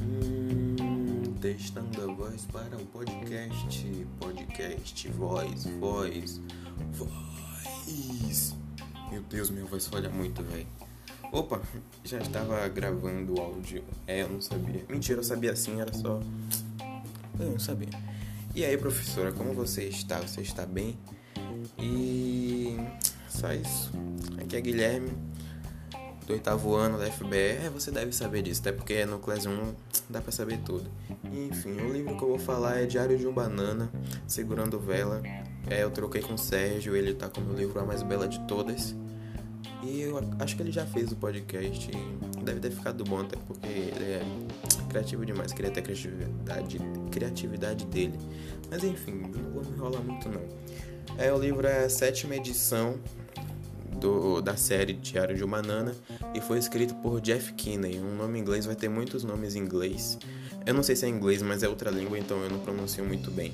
Hum, testando a voz para o podcast. Podcast, voz, voz, voz. Meu Deus, minha voz falha muito, velho. Opa, já estava gravando o áudio. É, eu não sabia. Mentira, eu sabia sim, era só. Eu não sabia. E aí, professora, como você está? Você está bem? E. Só isso. Aqui é Guilherme, do oitavo ano da FBR. É, você deve saber disso, até porque no Class 1 dá pra saber tudo. Enfim, o livro que eu vou falar é Diário de um Banana, Segurando Vela. É, eu troquei com o Sérgio, ele tá com o meu livro A Mais Bela de Todas. E eu acho que ele já fez o podcast. Deve ter ficado bom, até porque ele é criativo demais. Queria ter a criatividade, criatividade dele. Mas enfim, não vou me enrolar muito não. É, o livro é a sétima edição do, da série Diário de uma Banana e foi escrito por Jeff Kinney. Um nome inglês vai ter muitos nomes em inglês. Eu não sei se é inglês, mas é outra língua, então eu não pronuncio muito bem.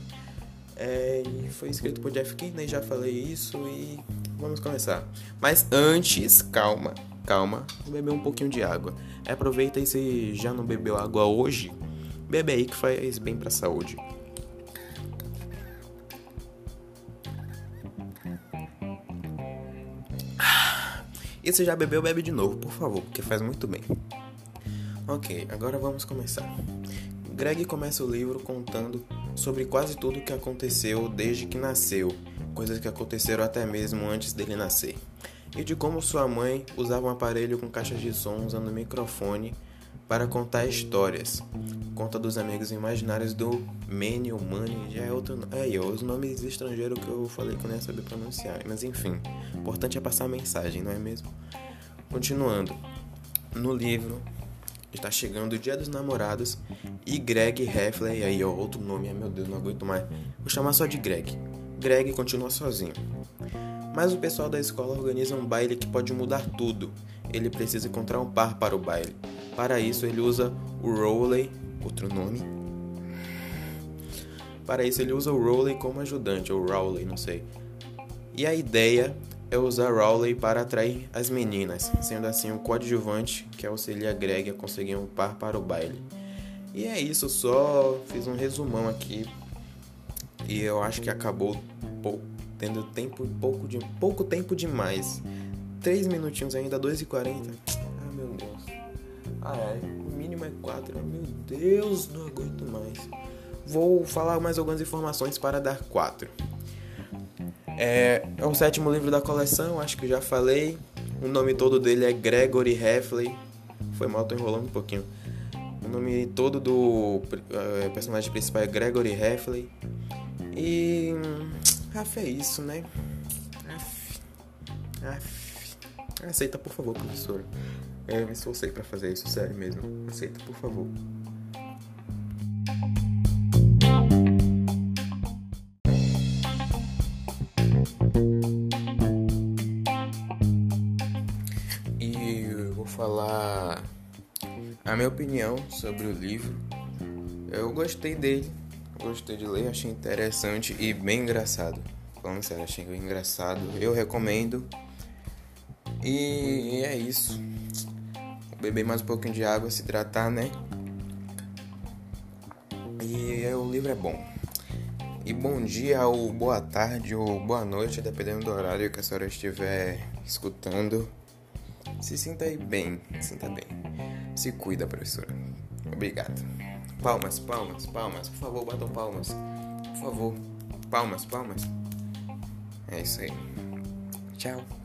É, e foi escrito por Jeff Kinney, já falei isso e vamos começar. Mas antes, calma, calma, vou beber um pouquinho de água. Aproveita e se já não bebeu água hoje, bebe aí que faz bem pra saúde. E se já bebeu, bebe de novo, por favor, porque faz muito bem. Ok, agora vamos começar. Greg começa o livro contando sobre quase tudo o que aconteceu desde que nasceu, coisas que aconteceram até mesmo antes dele nascer, e de como sua mãe usava um aparelho com caixas de som usando microfone para contar histórias. Conta dos amigos imaginários do Manny ou Money, já é outro. É, os nomes estrangeiros que eu falei que eu não ia saber pronunciar, mas enfim, o importante é passar a mensagem, não é mesmo? Continuando, no livro está chegando o Dia dos Namorados e Greg Heffley, aí ó, outro nome, ai meu Deus, não aguento mais. Vou chamar só de Greg. Greg continua sozinho. Mas o pessoal da escola organiza um baile que pode mudar tudo. Ele precisa encontrar um par para o baile. Para isso, ele usa o Rowley, outro nome. Para isso, ele usa o Rowley como ajudante, ou Rowley, não sei. E a ideia é usar Rowley para atrair as meninas, sendo assim um coadjuvante que auxilia Greg a conseguir um par para o baile. E é isso, só fiz um resumão aqui e eu acho que acabou tendo tempo pouco de pouco tempo demais. Três minutinhos ainda, 2h40. Ah, meu Deus. Ah, é. O mínimo é 4. Meu Deus, não aguento mais. Vou falar mais algumas informações para dar 4. É, é o sétimo livro da coleção, acho que já falei. O nome todo dele é Gregory Heffley. Foi mal, tô enrolando um pouquinho. O nome todo do uh, personagem principal é Gregory Heffley. E. Aff, é isso, né? Aff. Aff. Aceita, por favor, professor. Eu me esforcei para fazer isso, sério mesmo. Aceita, por favor. E eu vou falar a minha opinião sobre o livro. Eu gostei dele, gostei de ler, achei interessante e bem engraçado. Falando sério, achei engraçado. Eu recomendo. E é isso. Beber mais um pouquinho de água, se hidratar, né? E o livro é bom. E bom dia, ou boa tarde, ou boa noite, dependendo do horário que a senhora estiver escutando. Se sinta aí bem, sinta bem. Se cuida, professora. Obrigado. Palmas, palmas, palmas. Por favor, batam palmas. Por favor. Palmas, palmas. É isso aí. Tchau.